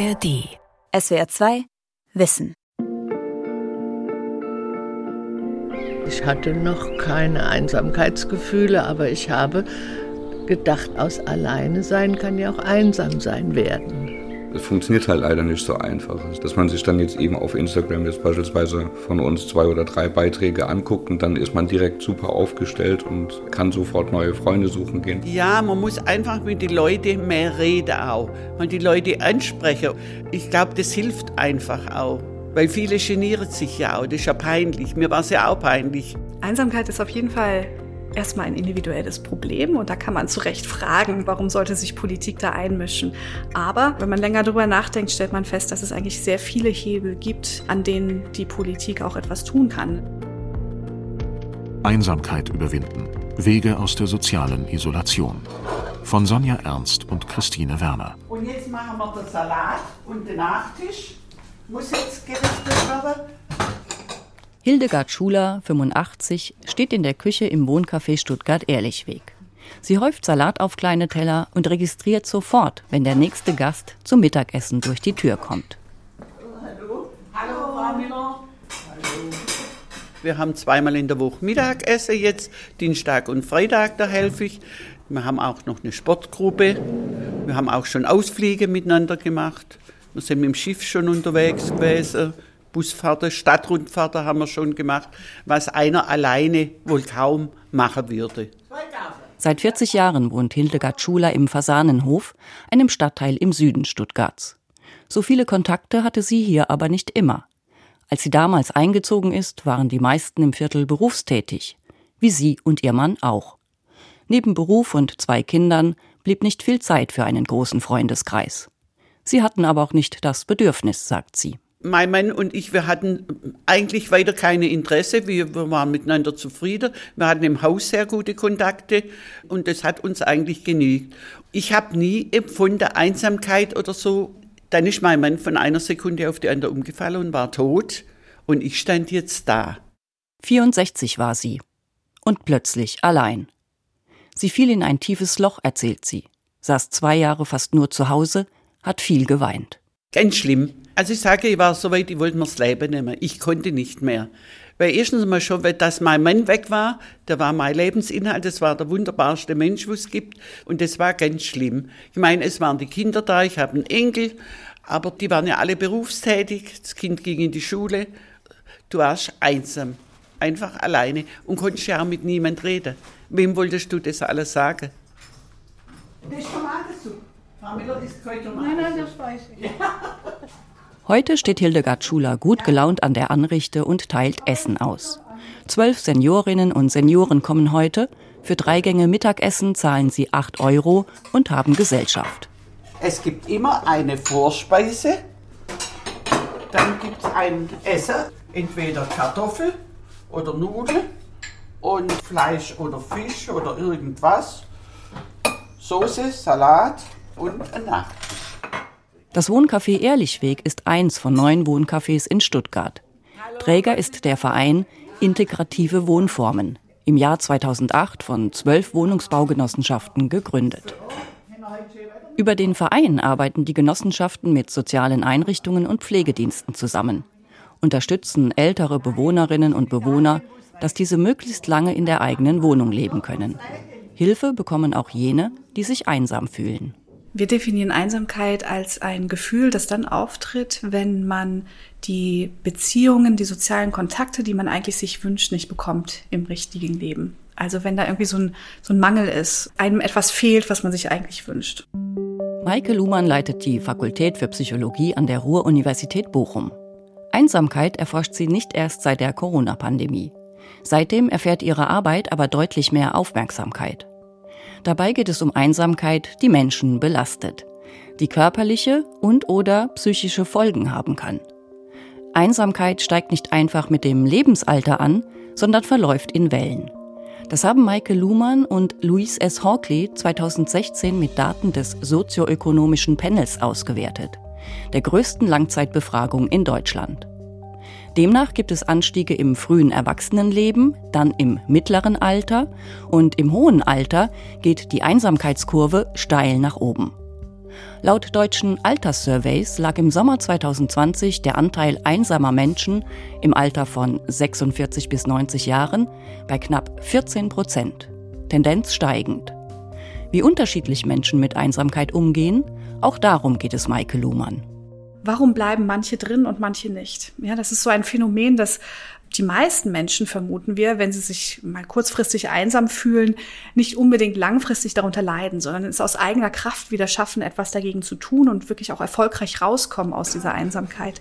ARD. SWR 2 Wissen. Ich hatte noch keine Einsamkeitsgefühle, aber ich habe gedacht, aus alleine sein kann ja auch einsam sein werden. Es funktioniert halt leider nicht so einfach. Dass man sich dann jetzt eben auf Instagram jetzt beispielsweise von uns zwei oder drei Beiträge anguckt und dann ist man direkt super aufgestellt und kann sofort neue Freunde suchen gehen. Ja, man muss einfach mit den Leuten mehr reden auch und die Leute ansprechen. Ich glaube, das hilft einfach auch. Weil viele genieren sich ja auch, das ist ja peinlich. Mir war es ja auch peinlich. Einsamkeit ist auf jeden Fall erstmal ein individuelles Problem und da kann man zu Recht fragen, warum sollte sich Politik da einmischen. Aber wenn man länger darüber nachdenkt, stellt man fest, dass es eigentlich sehr viele Hebel gibt, an denen die Politik auch etwas tun kann. Einsamkeit überwinden. Wege aus der sozialen Isolation. Von Sonja Ernst und Christine Werner. Und jetzt machen wir den Salat und den Nachtisch. Muss jetzt gerichtet werden. Hildegard Schuler, 85, steht in der Küche im Wohncafé Stuttgart-Ehrlichweg. Sie häuft Salat auf kleine Teller und registriert sofort, wenn der nächste Gast zum Mittagessen durch die Tür kommt. Hallo. Hallo, Frau Miller. Hallo. Wir haben zweimal in der Woche Mittagessen jetzt, Dienstag und Freitag, da helfe ich. Wir haben auch noch eine Sportgruppe. Wir haben auch schon Ausflüge miteinander gemacht. Wir sind mit dem Schiff schon unterwegs gewesen. Busfahrten, Stadtrundfahrten haben wir schon gemacht, was einer alleine wohl kaum machen würde. Seit 40 Jahren wohnt Hildegard Schuler im Fasanenhof, einem Stadtteil im Süden Stuttgarts. So viele Kontakte hatte sie hier aber nicht immer. Als sie damals eingezogen ist, waren die meisten im Viertel berufstätig, wie sie und ihr Mann auch. Neben Beruf und zwei Kindern blieb nicht viel Zeit für einen großen Freundeskreis. Sie hatten aber auch nicht das Bedürfnis, sagt sie mein Mann und ich, wir hatten eigentlich weiter keine Interesse. Wir, wir, waren miteinander zufrieden. Wir hatten im Haus sehr gute Kontakte und das hat uns eigentlich genügt. Ich habe nie empfunden Einsamkeit oder so. Dann ist mein Mann von einer Sekunde auf die andere umgefallen und war tot und ich stand jetzt da. 64 war sie und plötzlich allein. Sie fiel in ein tiefes Loch, erzählt sie, saß zwei Jahre fast nur zu Hause, hat viel geweint. Ganz schlimm. Also ich sage, ich war so weit, ich wollte mir das Leben nehmen. Ich konnte nicht mehr. Weil erstens mal schon, weil dass mein Mann weg war, der war mein Lebensinhalt, das war der wunderbarste Mensch, was es gibt. Und das war ganz schlimm. Ich meine, es waren die Kinder da, ich habe einen Enkel, aber die waren ja alle berufstätig, das Kind ging in die Schule. Du warst einsam, einfach alleine und konntest ja auch mit niemand reden. Wem wolltest du das alles sagen? Das ist Tomatensuppe. Frau Miller ist keine Tomatensuppe. Nein, nein, das weiß ich. Ja. Heute steht Hildegard Schuler gut gelaunt an der Anrichte und teilt Essen aus. Zwölf Seniorinnen und Senioren kommen heute. Für drei Gänge Mittagessen zahlen sie acht Euro und haben Gesellschaft. Es gibt immer eine Vorspeise, dann gibt es ein Essen, entweder Kartoffel oder Nudeln und Fleisch oder Fisch oder irgendwas, Soße, Salat und ein Nachtisch. Das Wohncafé Ehrlichweg ist eins von neun Wohncafés in Stuttgart. Träger ist der Verein Integrative Wohnformen, im Jahr 2008 von zwölf Wohnungsbaugenossenschaften gegründet. Über den Verein arbeiten die Genossenschaften mit sozialen Einrichtungen und Pflegediensten zusammen, unterstützen ältere Bewohnerinnen und Bewohner, dass diese möglichst lange in der eigenen Wohnung leben können. Hilfe bekommen auch jene, die sich einsam fühlen. Wir definieren Einsamkeit als ein Gefühl, das dann auftritt, wenn man die Beziehungen, die sozialen Kontakte, die man eigentlich sich wünscht, nicht bekommt im richtigen Leben. Also wenn da irgendwie so ein, so ein Mangel ist, einem etwas fehlt, was man sich eigentlich wünscht. Maike Luhmann leitet die Fakultät für Psychologie an der Ruhr-Universität Bochum. Einsamkeit erforscht sie nicht erst seit der Corona-Pandemie. Seitdem erfährt ihre Arbeit aber deutlich mehr Aufmerksamkeit. Dabei geht es um Einsamkeit, die Menschen belastet, die körperliche und/oder psychische Folgen haben kann. Einsamkeit steigt nicht einfach mit dem Lebensalter an, sondern verläuft in Wellen. Das haben Maike Luhmann und Louise S. Hawkley 2016 mit Daten des sozioökonomischen Panels ausgewertet, der größten Langzeitbefragung in Deutschland. Demnach gibt es Anstiege im frühen Erwachsenenleben, dann im mittleren Alter und im hohen Alter geht die Einsamkeitskurve steil nach oben. Laut deutschen Alterssurveys lag im Sommer 2020 der Anteil einsamer Menschen im Alter von 46 bis 90 Jahren bei knapp 14 Prozent. Tendenz steigend. Wie unterschiedlich Menschen mit Einsamkeit umgehen, auch darum geht es Maike Luhmann. Warum bleiben manche drin und manche nicht? Ja, das ist so ein Phänomen, das die meisten Menschen, vermuten wir, wenn sie sich mal kurzfristig einsam fühlen, nicht unbedingt langfristig darunter leiden, sondern es aus eigener Kraft wieder schaffen, etwas dagegen zu tun und wirklich auch erfolgreich rauskommen aus dieser Einsamkeit.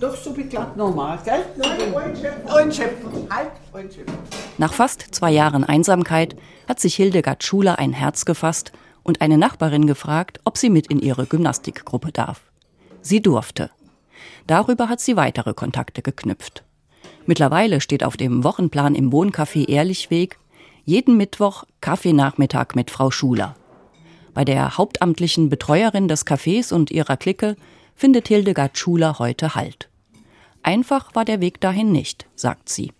Doch so wie glatt normal, gell? Halt, Nach fast zwei Jahren Einsamkeit hat sich Hildegard Schuler ein Herz gefasst und eine Nachbarin gefragt, ob sie mit in ihre Gymnastikgruppe darf. Sie durfte. Darüber hat sie weitere Kontakte geknüpft. Mittlerweile steht auf dem Wochenplan im Wohncafé Ehrlichweg jeden Mittwoch Kaffeenachmittag mit Frau Schuler. Bei der hauptamtlichen Betreuerin des Cafés und ihrer Clique findet Hildegard Schuler heute Halt. Einfach war der Weg dahin nicht, sagt sie.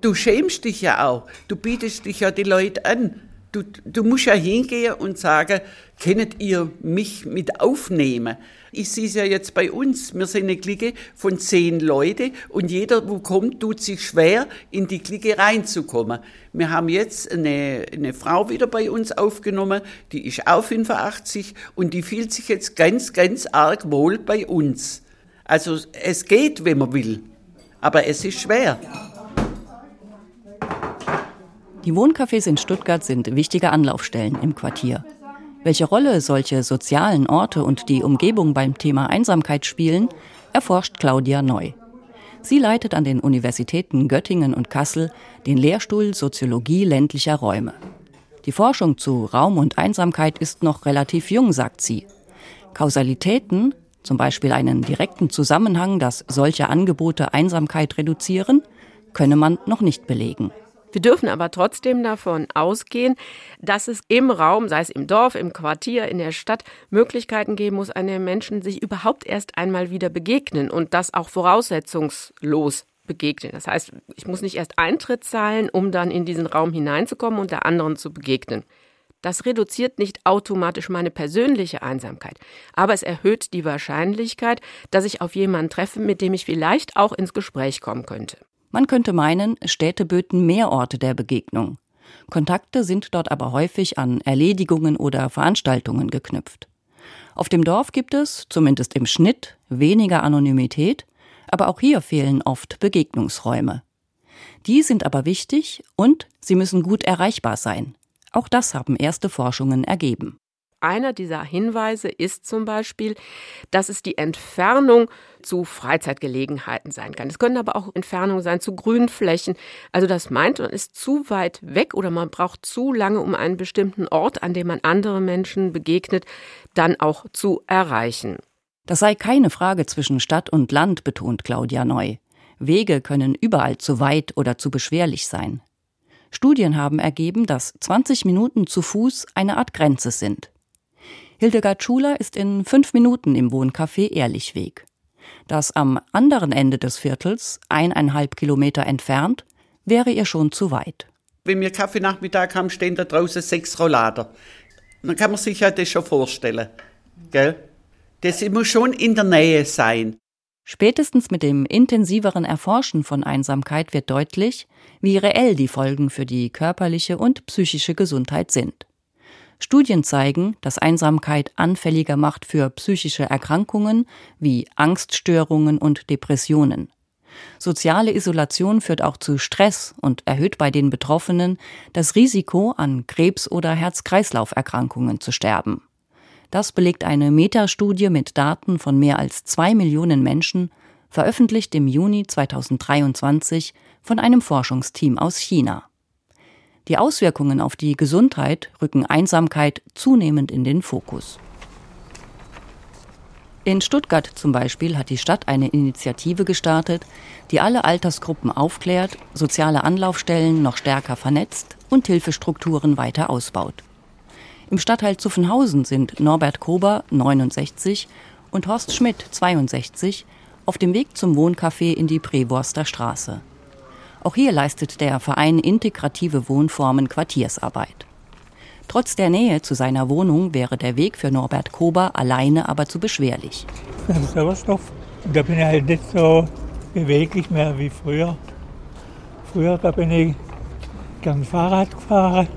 Du schämst dich ja auch. Du bietest dich ja die Leute an. Du, du musst ja hingehen und sagen, kennt ihr mich mit aufnehmen? Ich sehe es ja jetzt bei uns. Wir sind eine Clique von zehn Leute und jeder, wo kommt, tut sich schwer, in die Clique reinzukommen. Wir haben jetzt eine, eine Frau wieder bei uns aufgenommen, die ist auch 85 und die fühlt sich jetzt ganz, ganz arg wohl bei uns. Also es geht, wenn man will, aber es ist schwer. Die Wohncafés in Stuttgart sind wichtige Anlaufstellen im Quartier. Welche Rolle solche sozialen Orte und die Umgebung beim Thema Einsamkeit spielen, erforscht Claudia Neu. Sie leitet an den Universitäten Göttingen und Kassel den Lehrstuhl Soziologie ländlicher Räume. Die Forschung zu Raum und Einsamkeit ist noch relativ jung, sagt sie. Kausalitäten, zum Beispiel einen direkten Zusammenhang, dass solche Angebote Einsamkeit reduzieren, könne man noch nicht belegen. Wir dürfen aber trotzdem davon ausgehen, dass es im Raum, sei es im Dorf, im Quartier, in der Stadt, Möglichkeiten geben muss, an den Menschen sich überhaupt erst einmal wieder begegnen und das auch voraussetzungslos begegnen. Das heißt, ich muss nicht erst Eintritt zahlen, um dann in diesen Raum hineinzukommen und der anderen zu begegnen. Das reduziert nicht automatisch meine persönliche Einsamkeit, aber es erhöht die Wahrscheinlichkeit, dass ich auf jemanden treffe, mit dem ich vielleicht auch ins Gespräch kommen könnte. Man könnte meinen, Städte böten mehr Orte der Begegnung. Kontakte sind dort aber häufig an Erledigungen oder Veranstaltungen geknüpft. Auf dem Dorf gibt es, zumindest im Schnitt, weniger Anonymität, aber auch hier fehlen oft Begegnungsräume. Die sind aber wichtig und sie müssen gut erreichbar sein. Auch das haben erste Forschungen ergeben. Einer dieser Hinweise ist zum Beispiel, dass es die Entfernung zu Freizeitgelegenheiten sein kann. Es können aber auch Entfernungen sein zu Grünflächen. Also das meint, man ist zu weit weg oder man braucht zu lange, um einen bestimmten Ort, an dem man andere Menschen begegnet, dann auch zu erreichen. Das sei keine Frage zwischen Stadt und Land, betont Claudia Neu. Wege können überall zu weit oder zu beschwerlich sein. Studien haben ergeben, dass 20 Minuten zu Fuß eine Art Grenze sind. Hildegard Schuler ist in fünf Minuten im Wohncafé Ehrlichweg. Das am anderen Ende des Viertels, eineinhalb Kilometer entfernt, wäre ihr schon zu weit. Wenn wir Kaffeenachmittag haben, stehen da draußen sechs Rollader. Dann kann man sich ja das schon vorstellen. Gell? Das muss schon in der Nähe sein. Spätestens mit dem intensiveren Erforschen von Einsamkeit wird deutlich, wie reell die Folgen für die körperliche und psychische Gesundheit sind. Studien zeigen, dass Einsamkeit anfälliger macht für psychische Erkrankungen wie Angststörungen und Depressionen. Soziale Isolation führt auch zu Stress und erhöht bei den Betroffenen das Risiko, an Krebs- oder Herz-Kreislauf-Erkrankungen zu sterben. Das belegt eine Metastudie mit Daten von mehr als zwei Millionen Menschen, veröffentlicht im Juni 2023 von einem Forschungsteam aus China. Die Auswirkungen auf die Gesundheit rücken Einsamkeit zunehmend in den Fokus. In Stuttgart zum Beispiel hat die Stadt eine Initiative gestartet, die alle Altersgruppen aufklärt, soziale Anlaufstellen noch stärker vernetzt und Hilfestrukturen weiter ausbaut. Im Stadtteil Zuffenhausen sind Norbert Kober, 69, und Horst Schmidt, 62, auf dem Weg zum Wohncafé in die Preborster Straße. Auch hier leistet der Verein Integrative Wohnformen Quartiersarbeit. Trotz der Nähe zu seiner Wohnung wäre der Weg für Norbert Kober alleine aber zu beschwerlich. Das ist Sauerstoff. Und da bin ich halt nicht so beweglich mehr wie früher. Früher da bin ich gern Fahrrad gefahren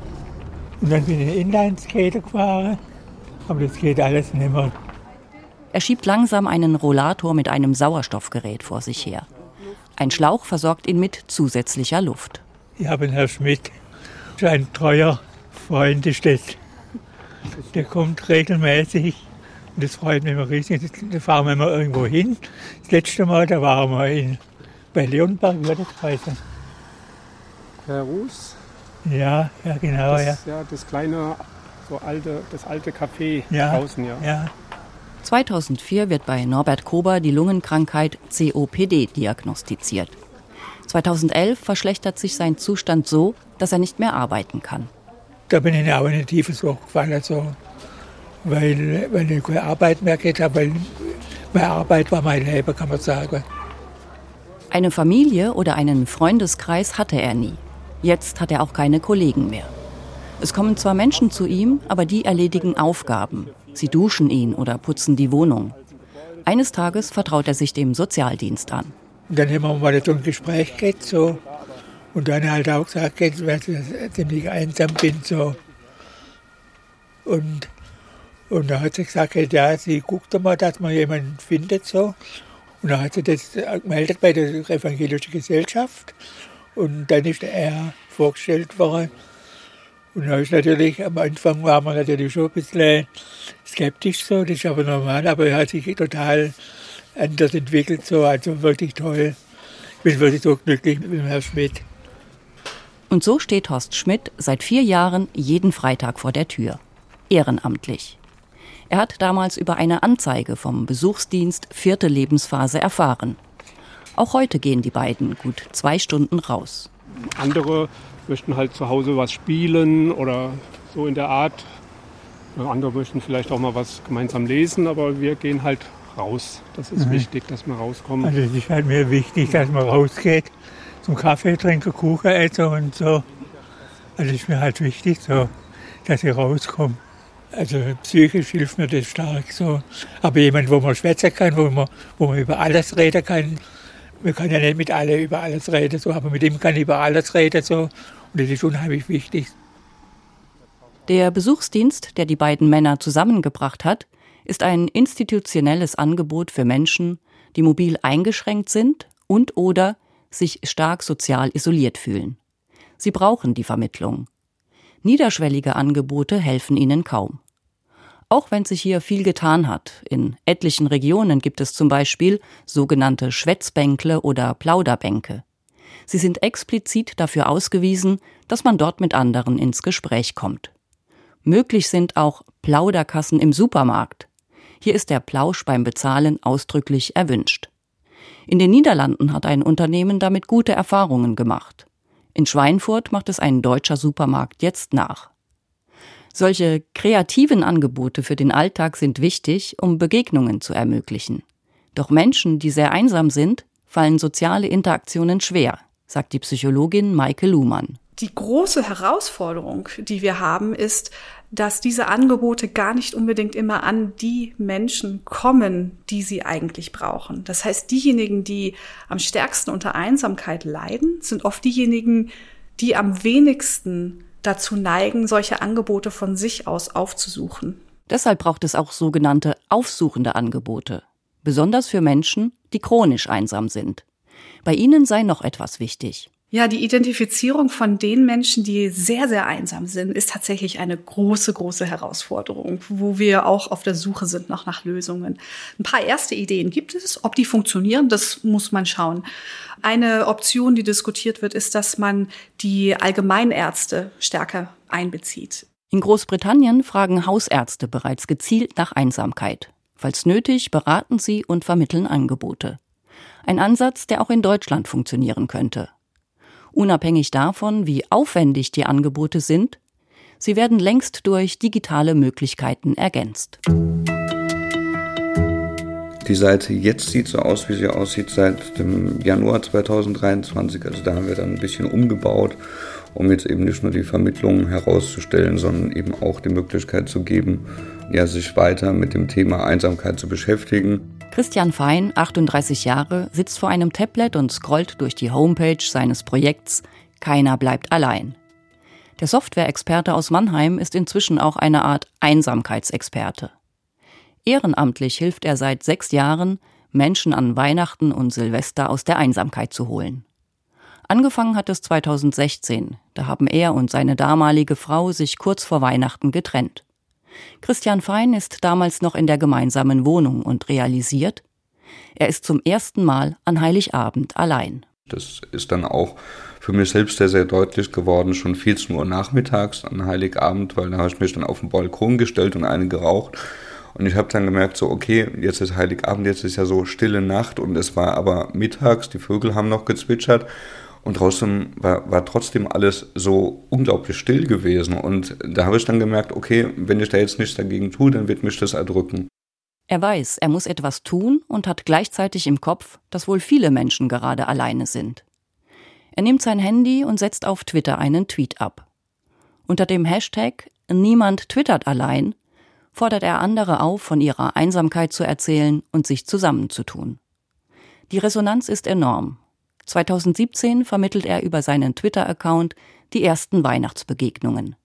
und dann bin ich Inlineskater gefahren. Aber das geht alles nicht mehr. Er schiebt langsam einen Rollator mit einem Sauerstoffgerät vor sich her. Ein Schlauch versorgt ihn mit zusätzlicher Luft. Ich habe einen Herr Schmidt, ein treuer Freund ist das. Der kommt regelmäßig und das freut mich immer riesig. Da fahren wir immer irgendwo hin. Das letzte Mal, da waren wir in, bei Leonberg, wie das heißen? Herr Ruß? Ja, ja, genau, das, ja. Ja, das kleine, so alte, das alte Café ja, draußen, ja. ja. 2004 wird bei Norbert Kober die Lungenkrankheit COPD diagnostiziert. 2011 verschlechtert sich sein Zustand so, dass er nicht mehr arbeiten kann. Da bin ich auch in ein tiefes Loch gefallen, also, weil, weil ich keine Arbeit mehr gehabt habe, weil meine Arbeit war mein Leben, kann man sagen. Eine Familie oder einen Freundeskreis hatte er nie. Jetzt hat er auch keine Kollegen mehr. Es kommen zwar Menschen zu ihm, aber die erledigen Aufgaben. Sie duschen ihn oder putzen die Wohnung. Eines Tages vertraut er sich dem Sozialdienst an. Und dann haben wir mal so ein Gespräch gehabt, so. Und dann halt auch gesagt, weil ich einsam bin, so. Und, und dann hat sie gesagt, ja, sie guckt mal, dass man jemanden findet, so. Und dann hat sie das gemeldet bei der Evangelischen Gesellschaft. Und dann ist er vorgestellt worden. Und da ist natürlich, am Anfang war man natürlich schon ein bisschen skeptisch so, das ist aber normal, aber er hat sich total anders entwickelt, so, also wirklich toll. Ich bin wirklich so glücklich mit dem Herrn Schmidt. Und so steht Horst Schmidt seit vier Jahren jeden Freitag vor der Tür. Ehrenamtlich. Er hat damals über eine Anzeige vom Besuchsdienst vierte Lebensphase erfahren. Auch heute gehen die beiden gut zwei Stunden raus. Andere möchten halt zu Hause was spielen oder so in der Art. Andere möchten vielleicht auch mal was gemeinsam lesen, aber wir gehen halt raus. Das ist mhm. wichtig, dass wir rauskommen. Also es ist halt mir wichtig, dass man rausgeht, zum Kaffee trinken, Kuchen essen und so. Also ist mir halt wichtig, so, dass ich rauskomme. Also psychisch hilft mir das stark so. Aber jemand, wo man schwätzen kann, wo man, wo man über alles reden kann, wir können ja nicht mit allen über alles reden, so, aber mit ihm kann ich über alles reden. So, und das ist unheimlich wichtig. Der Besuchsdienst, der die beiden Männer zusammengebracht hat, ist ein institutionelles Angebot für Menschen, die mobil eingeschränkt sind und oder sich stark sozial isoliert fühlen. Sie brauchen die Vermittlung. Niederschwellige Angebote helfen ihnen kaum. Auch wenn sich hier viel getan hat. In etlichen Regionen gibt es zum Beispiel sogenannte Schwätzbänkle oder Plauderbänke. Sie sind explizit dafür ausgewiesen, dass man dort mit anderen ins Gespräch kommt. Möglich sind auch Plauderkassen im Supermarkt. Hier ist der Plausch beim Bezahlen ausdrücklich erwünscht. In den Niederlanden hat ein Unternehmen damit gute Erfahrungen gemacht. In Schweinfurt macht es ein deutscher Supermarkt jetzt nach. Solche kreativen Angebote für den Alltag sind wichtig, um Begegnungen zu ermöglichen. Doch Menschen, die sehr einsam sind, fallen soziale Interaktionen schwer, sagt die Psychologin Maike Luhmann. Die große Herausforderung, die wir haben, ist, dass diese Angebote gar nicht unbedingt immer an die Menschen kommen, die sie eigentlich brauchen. Das heißt, diejenigen, die am stärksten unter Einsamkeit leiden, sind oft diejenigen, die am wenigsten dazu neigen, solche Angebote von sich aus aufzusuchen. Deshalb braucht es auch sogenannte aufsuchende Angebote, besonders für Menschen, die chronisch einsam sind. Bei ihnen sei noch etwas wichtig. Ja, die Identifizierung von den Menschen, die sehr, sehr einsam sind, ist tatsächlich eine große, große Herausforderung, wo wir auch auf der Suche sind noch nach Lösungen. Ein paar erste Ideen gibt es. Ob die funktionieren, das muss man schauen. Eine Option, die diskutiert wird, ist, dass man die Allgemeinärzte stärker einbezieht. In Großbritannien fragen Hausärzte bereits gezielt nach Einsamkeit. Falls nötig, beraten sie und vermitteln Angebote. Ein Ansatz, der auch in Deutschland funktionieren könnte. Unabhängig davon, wie aufwendig die Angebote sind, sie werden längst durch digitale Möglichkeiten ergänzt. Die Seite jetzt sieht so aus, wie sie aussieht seit dem Januar 2023. Also da haben wir dann ein bisschen umgebaut um jetzt eben nicht nur die Vermittlung herauszustellen, sondern eben auch die Möglichkeit zu geben, ja, sich weiter mit dem Thema Einsamkeit zu beschäftigen. Christian Fein, 38 Jahre, sitzt vor einem Tablet und scrollt durch die Homepage seines Projekts Keiner bleibt allein. Der Softwareexperte aus Mannheim ist inzwischen auch eine Art Einsamkeitsexperte. Ehrenamtlich hilft er seit sechs Jahren, Menschen an Weihnachten und Silvester aus der Einsamkeit zu holen. Angefangen hat es 2016, da haben er und seine damalige Frau sich kurz vor Weihnachten getrennt. Christian Fein ist damals noch in der gemeinsamen Wohnung und realisiert, er ist zum ersten Mal an Heiligabend allein. Das ist dann auch für mich selbst sehr, sehr deutlich geworden, schon 14 Uhr nachmittags an Heiligabend, weil da habe ich mich dann auf den Balkon gestellt und eine geraucht. Und ich habe dann gemerkt, so, okay, jetzt ist Heiligabend, jetzt ist ja so stille Nacht und es war aber mittags, die Vögel haben noch gezwitschert und draußen war, war trotzdem alles so unglaublich still gewesen. Und da habe ich dann gemerkt, okay, wenn ich da jetzt nichts dagegen tue, dann wird mich das erdrücken. Er weiß, er muss etwas tun und hat gleichzeitig im Kopf, dass wohl viele Menschen gerade alleine sind. Er nimmt sein Handy und setzt auf Twitter einen Tweet ab. Unter dem Hashtag Niemand twittert allein fordert er andere auf, von ihrer Einsamkeit zu erzählen und sich zusammenzutun. Die Resonanz ist enorm. 2017 vermittelt er über seinen Twitter-Account die ersten Weihnachtsbegegnungen.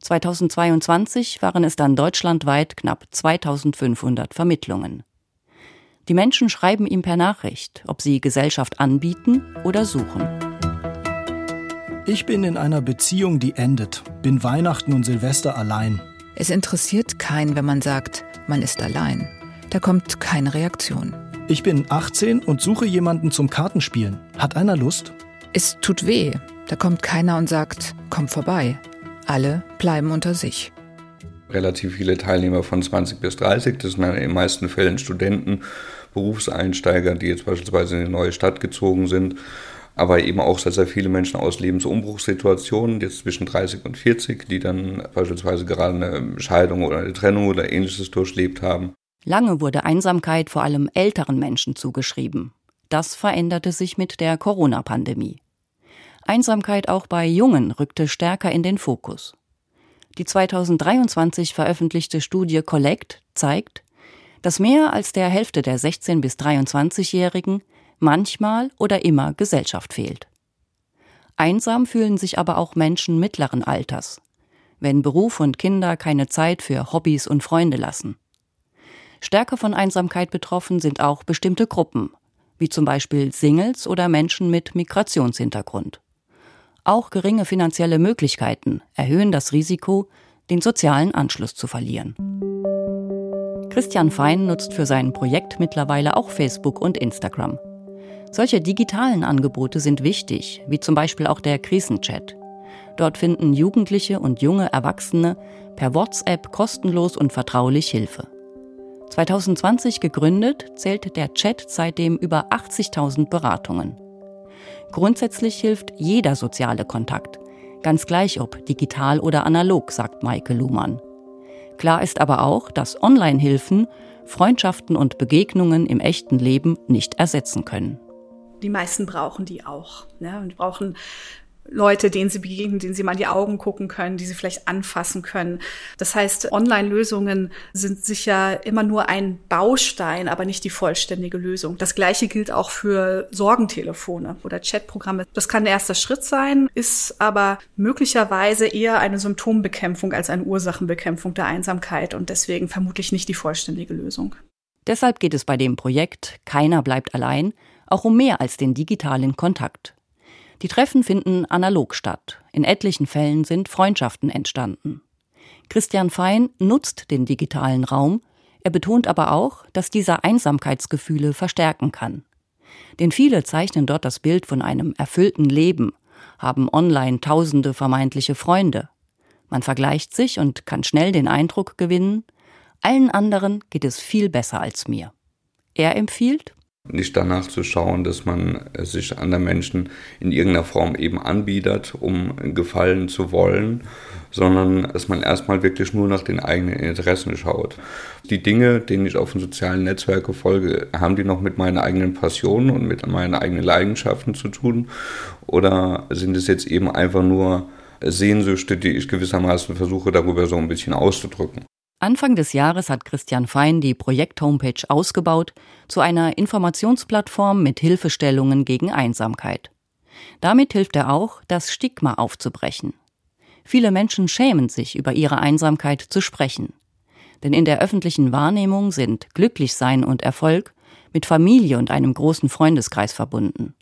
2022 waren es dann deutschlandweit knapp 2500 Vermittlungen. Die Menschen schreiben ihm per Nachricht, ob sie Gesellschaft anbieten oder suchen. Ich bin in einer Beziehung, die endet, bin Weihnachten und Silvester allein. Es interessiert keinen, wenn man sagt, man ist allein. Da kommt keine Reaktion. Ich bin 18 und suche jemanden zum Kartenspielen. Hat einer Lust? Es tut weh. Da kommt keiner und sagt, komm vorbei. Alle bleiben unter sich. Relativ viele Teilnehmer von 20 bis 30, das sind in den meisten Fällen Studenten, Berufseinsteiger, die jetzt beispielsweise in eine neue Stadt gezogen sind aber eben auch sehr, sehr viele Menschen aus Lebensumbruchssituationen, jetzt zwischen 30 und 40, die dann beispielsweise gerade eine Scheidung oder eine Trennung oder ähnliches durchlebt haben. Lange wurde Einsamkeit vor allem älteren Menschen zugeschrieben. Das veränderte sich mit der Corona-Pandemie. Einsamkeit auch bei Jungen rückte stärker in den Fokus. Die 2023 veröffentlichte Studie Collect zeigt, dass mehr als der Hälfte der 16- bis 23-Jährigen manchmal oder immer Gesellschaft fehlt. Einsam fühlen sich aber auch Menschen mittleren Alters, wenn Beruf und Kinder keine Zeit für Hobbys und Freunde lassen. Stärker von Einsamkeit betroffen sind auch bestimmte Gruppen, wie zum Beispiel Singles oder Menschen mit Migrationshintergrund. Auch geringe finanzielle Möglichkeiten erhöhen das Risiko, den sozialen Anschluss zu verlieren. Christian Fein nutzt für sein Projekt mittlerweile auch Facebook und Instagram. Solche digitalen Angebote sind wichtig, wie zum Beispiel auch der Krisenchat. Dort finden Jugendliche und junge Erwachsene per WhatsApp kostenlos und vertraulich Hilfe. 2020 gegründet, zählt der Chat seitdem über 80.000 Beratungen. Grundsätzlich hilft jeder soziale Kontakt, ganz gleich ob digital oder analog, sagt Maike Luhmann. Klar ist aber auch, dass Online-Hilfen Freundschaften und Begegnungen im echten Leben nicht ersetzen können die meisten brauchen die auch. Ne? Und brauchen Leute, denen sie begegnen, denen sie mal in die Augen gucken können, die sie vielleicht anfassen können. Das heißt, Online-Lösungen sind sicher immer nur ein Baustein, aber nicht die vollständige Lösung. Das Gleiche gilt auch für Sorgentelefone oder Chatprogramme. Das kann der erste Schritt sein, ist aber möglicherweise eher eine Symptombekämpfung als eine Ursachenbekämpfung der Einsamkeit und deswegen vermutlich nicht die vollständige Lösung. Deshalb geht es bei dem Projekt Keiner bleibt allein auch um mehr als den digitalen Kontakt. Die Treffen finden analog statt. In etlichen Fällen sind Freundschaften entstanden. Christian Fein nutzt den digitalen Raum, er betont aber auch, dass dieser Einsamkeitsgefühle verstärken kann. Denn viele zeichnen dort das Bild von einem erfüllten Leben, haben online tausende vermeintliche Freunde. Man vergleicht sich und kann schnell den Eindruck gewinnen, allen anderen geht es viel besser als mir. Er empfiehlt, Nicht danach zu schauen, dass man sich anderen Menschen in irgendeiner Form eben anbietet, um gefallen zu wollen, sondern dass man erstmal wirklich nur nach den eigenen Interessen schaut. Die Dinge, denen ich auf den sozialen Netzwerken folge, haben die noch mit meinen eigenen Passionen und mit meinen eigenen Leidenschaften zu tun? Oder sind es jetzt eben einfach nur Sehnsüchte, die ich gewissermaßen versuche, darüber so ein bisschen auszudrücken? Anfang des Jahres hat Christian Fein die Projekt-Homepage ausgebaut zu einer Informationsplattform mit Hilfestellungen gegen Einsamkeit. Damit hilft er auch, das Stigma aufzubrechen. Viele Menschen schämen sich, über ihre Einsamkeit zu sprechen. Denn in der öffentlichen Wahrnehmung sind Glücklichsein und Erfolg mit Familie und einem großen Freundeskreis verbunden.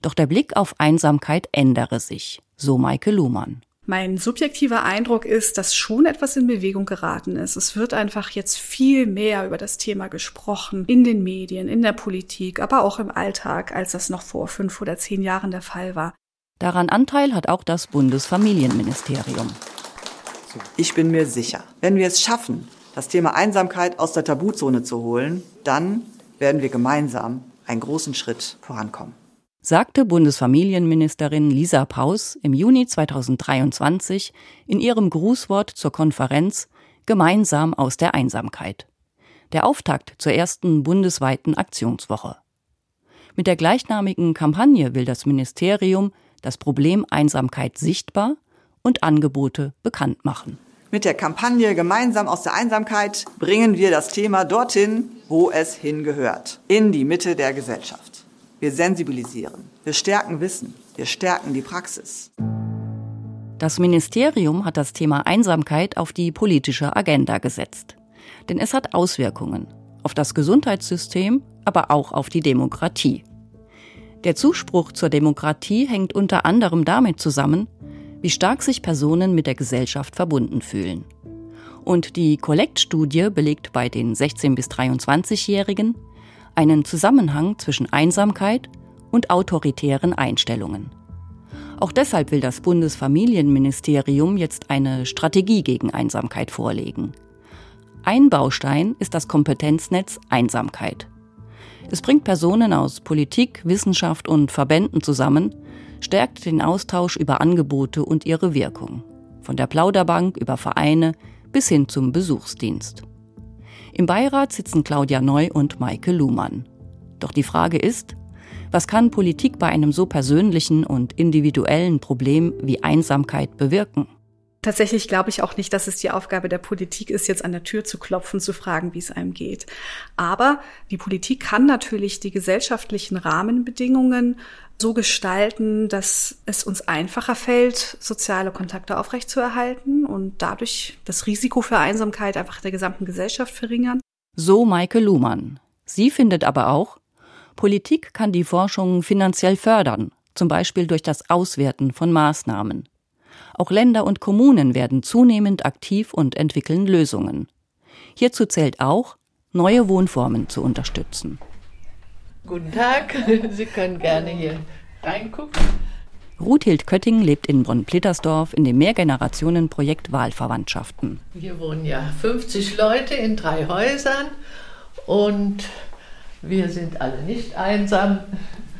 Doch der Blick auf Einsamkeit ändere sich, so Maike Luhmann. Mein subjektiver Eindruck ist, dass schon etwas in Bewegung geraten ist. Es wird einfach jetzt viel mehr über das Thema gesprochen, in den Medien, in der Politik, aber auch im Alltag, als das noch vor fünf oder zehn Jahren der Fall war. Daran Anteil hat auch das Bundesfamilienministerium. Ich bin mir sicher, wenn wir es schaffen, das Thema Einsamkeit aus der Tabuzone zu holen, dann werden wir gemeinsam einen großen Schritt vorankommen sagte Bundesfamilienministerin Lisa Paus im Juni 2023 in ihrem Grußwort zur Konferenz Gemeinsam aus der Einsamkeit. Der Auftakt zur ersten bundesweiten Aktionswoche. Mit der gleichnamigen Kampagne will das Ministerium das Problem Einsamkeit sichtbar und Angebote bekannt machen. Mit der Kampagne Gemeinsam aus der Einsamkeit bringen wir das Thema dorthin, wo es hingehört, in die Mitte der Gesellschaft. Wir sensibilisieren, wir stärken Wissen, wir stärken die Praxis. Das Ministerium hat das Thema Einsamkeit auf die politische Agenda gesetzt. Denn es hat Auswirkungen auf das Gesundheitssystem, aber auch auf die Demokratie. Der Zuspruch zur Demokratie hängt unter anderem damit zusammen, wie stark sich Personen mit der Gesellschaft verbunden fühlen. Und die Kollektstudie belegt bei den 16- bis 23-Jährigen, einen Zusammenhang zwischen Einsamkeit und autoritären Einstellungen. Auch deshalb will das Bundesfamilienministerium jetzt eine Strategie gegen Einsamkeit vorlegen. Ein Baustein ist das Kompetenznetz Einsamkeit. Es bringt Personen aus Politik, Wissenschaft und Verbänden zusammen, stärkt den Austausch über Angebote und ihre Wirkung, von der Plauderbank über Vereine bis hin zum Besuchsdienst. Im Beirat sitzen Claudia Neu und Maike Luhmann. Doch die Frage ist, was kann Politik bei einem so persönlichen und individuellen Problem wie Einsamkeit bewirken? Tatsächlich glaube ich auch nicht, dass es die Aufgabe der Politik ist, jetzt an der Tür zu klopfen, zu fragen, wie es einem geht. Aber die Politik kann natürlich die gesellschaftlichen Rahmenbedingungen so gestalten, dass es uns einfacher fällt, soziale Kontakte aufrechtzuerhalten und dadurch das Risiko für Einsamkeit einfach der gesamten Gesellschaft verringern. So Maike Luhmann. Sie findet aber auch, Politik kann die Forschung finanziell fördern, zum Beispiel durch das Auswerten von Maßnahmen. Auch Länder und Kommunen werden zunehmend aktiv und entwickeln Lösungen. Hierzu zählt auch, neue Wohnformen zu unterstützen. Guten Tag, Sie können gerne hier reingucken. Ruthild Kötting lebt in Bonn-Plittersdorf in dem Mehrgenerationenprojekt Wahlverwandtschaften. Hier wohnen ja 50 Leute in drei Häusern und wir sind alle nicht einsam.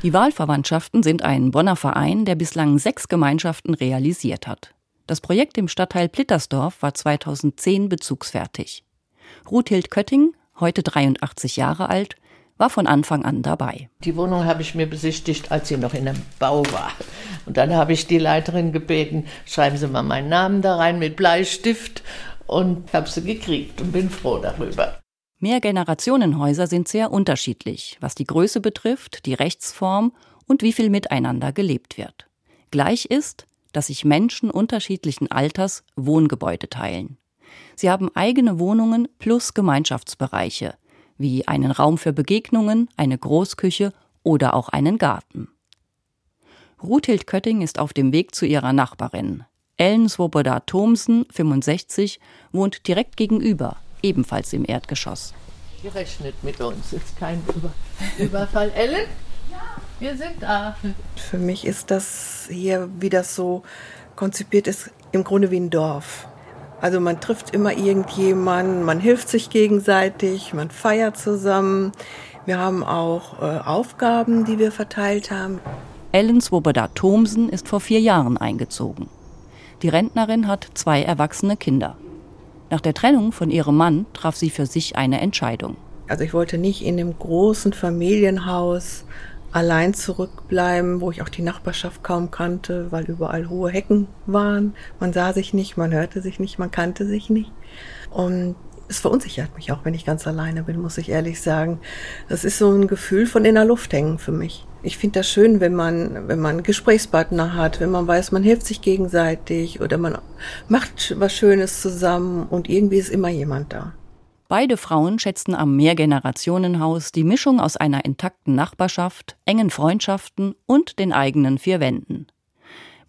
Die Wahlverwandtschaften sind ein Bonner Verein, der bislang sechs Gemeinschaften realisiert hat. Das Projekt im Stadtteil Plittersdorf war 2010 bezugsfertig. Ruthild Kötting, heute 83 Jahre alt, war von Anfang an dabei. Die Wohnung habe ich mir besichtigt, als sie noch in einem Bau war. Und dann habe ich die Leiterin gebeten, schreiben Sie mal meinen Namen da rein mit Bleistift und habe sie gekriegt und bin froh darüber. Mehrgenerationenhäuser sind sehr unterschiedlich, was die Größe betrifft, die Rechtsform und wie viel miteinander gelebt wird. Gleich ist, dass sich Menschen unterschiedlichen Alters Wohngebäude teilen. Sie haben eigene Wohnungen plus Gemeinschaftsbereiche, wie einen Raum für Begegnungen, eine Großküche oder auch einen Garten. Ruthild Kötting ist auf dem Weg zu ihrer Nachbarin. Ellen Swoboda Thomsen, 65, wohnt direkt gegenüber, ebenfalls im Erdgeschoss. Gerechnet mit uns, ist kein Über Überfall. Ellen? Ja. Wir sind da. Für mich ist das hier, wie das so konzipiert ist, im Grunde wie ein Dorf. Also man trifft immer irgendjemanden, man hilft sich gegenseitig, man feiert zusammen. Wir haben auch äh, Aufgaben, die wir verteilt haben. Ellen Swoboda Thomsen ist vor vier Jahren eingezogen. Die Rentnerin hat zwei erwachsene Kinder. Nach der Trennung von ihrem Mann traf sie für sich eine Entscheidung. Also ich wollte nicht in dem großen Familienhaus allein zurückbleiben, wo ich auch die Nachbarschaft kaum kannte, weil überall hohe Hecken waren. Man sah sich nicht, man hörte sich nicht, man kannte sich nicht. Und es verunsichert mich auch, wenn ich ganz alleine bin, muss ich ehrlich sagen. Das ist so ein Gefühl von in der Luft hängen für mich. Ich finde das schön, wenn man, wenn man Gesprächspartner hat, wenn man weiß, man hilft sich gegenseitig oder man macht was Schönes zusammen und irgendwie ist immer jemand da. Beide Frauen schätzten am Mehrgenerationenhaus die Mischung aus einer intakten Nachbarschaft, engen Freundschaften und den eigenen vier Wänden.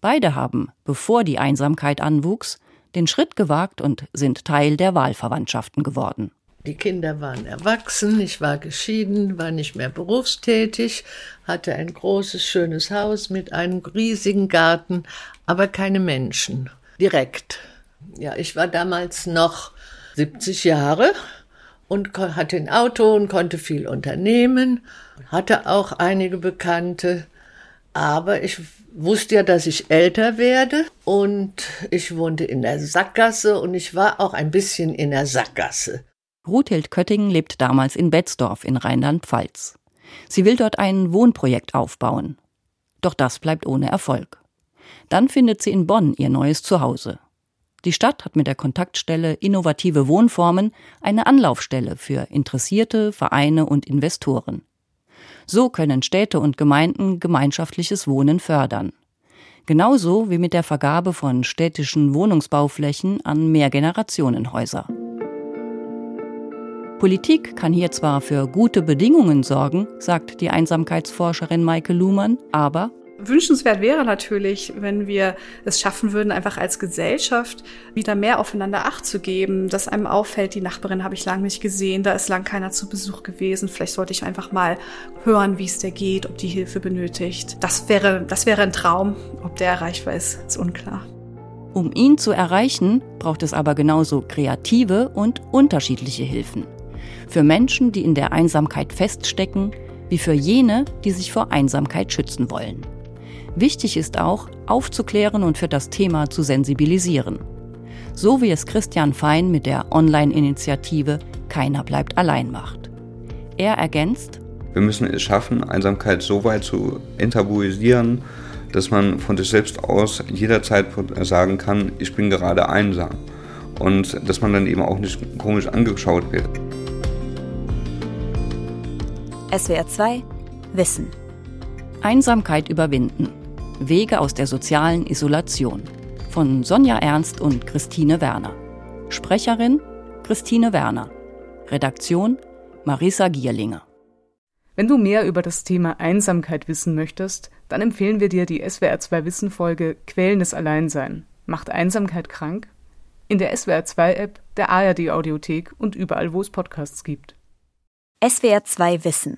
Beide haben, bevor die Einsamkeit anwuchs, den Schritt gewagt und sind Teil der Wahlverwandtschaften geworden. Die Kinder waren erwachsen, ich war geschieden, war nicht mehr berufstätig, hatte ein großes, schönes Haus mit einem riesigen Garten, aber keine Menschen. Direkt. Ja, ich war damals noch 70 Jahre und hatte ein Auto und konnte viel unternehmen, hatte auch einige Bekannte, aber ich wusste ja, dass ich älter werde und ich wohnte in der Sackgasse und ich war auch ein bisschen in der Sackgasse. Ruthild Köttingen lebt damals in Betzdorf in Rheinland-Pfalz. Sie will dort ein Wohnprojekt aufbauen. Doch das bleibt ohne Erfolg. Dann findet sie in Bonn ihr neues Zuhause. Die Stadt hat mit der Kontaktstelle Innovative Wohnformen eine Anlaufstelle für Interessierte, Vereine und Investoren. So können Städte und Gemeinden gemeinschaftliches Wohnen fördern. Genauso wie mit der Vergabe von städtischen Wohnungsbauflächen an Mehrgenerationenhäuser. Politik kann hier zwar für gute Bedingungen sorgen, sagt die Einsamkeitsforscherin Maike Luhmann, aber Wünschenswert wäre natürlich, wenn wir es schaffen würden, einfach als Gesellschaft wieder mehr aufeinander Acht zu geben, dass einem auffällt, die Nachbarin habe ich lange nicht gesehen, da ist lang keiner zu Besuch gewesen, vielleicht sollte ich einfach mal hören, wie es der geht, ob die Hilfe benötigt. Das wäre, das wäre ein Traum. Ob der erreichbar ist, ist unklar. Um ihn zu erreichen, braucht es aber genauso kreative und unterschiedliche Hilfen. Für Menschen, die in der Einsamkeit feststecken, wie für jene, die sich vor Einsamkeit schützen wollen. Wichtig ist auch, aufzuklären und für das Thema zu sensibilisieren. So wie es Christian Fein mit der Online-Initiative Keiner bleibt allein macht. Er ergänzt, wir müssen es schaffen, Einsamkeit so weit zu enttabuisieren, dass man von sich selbst aus jederzeit sagen kann, ich bin gerade einsam. Und dass man dann eben auch nicht komisch angeschaut wird. SWR 2 Wissen. Einsamkeit überwinden. Wege aus der sozialen Isolation von Sonja Ernst und Christine Werner. Sprecherin Christine Werner. Redaktion Marisa Gierlinger. Wenn du mehr über das Thema Einsamkeit wissen möchtest, dann empfehlen wir dir die SWR 2 Wissen Folge Quellen des Alleinsein. Macht Einsamkeit krank? In der SWR 2 App, der ARD Audiothek und überall, wo es Podcasts gibt. SWR 2 Wissen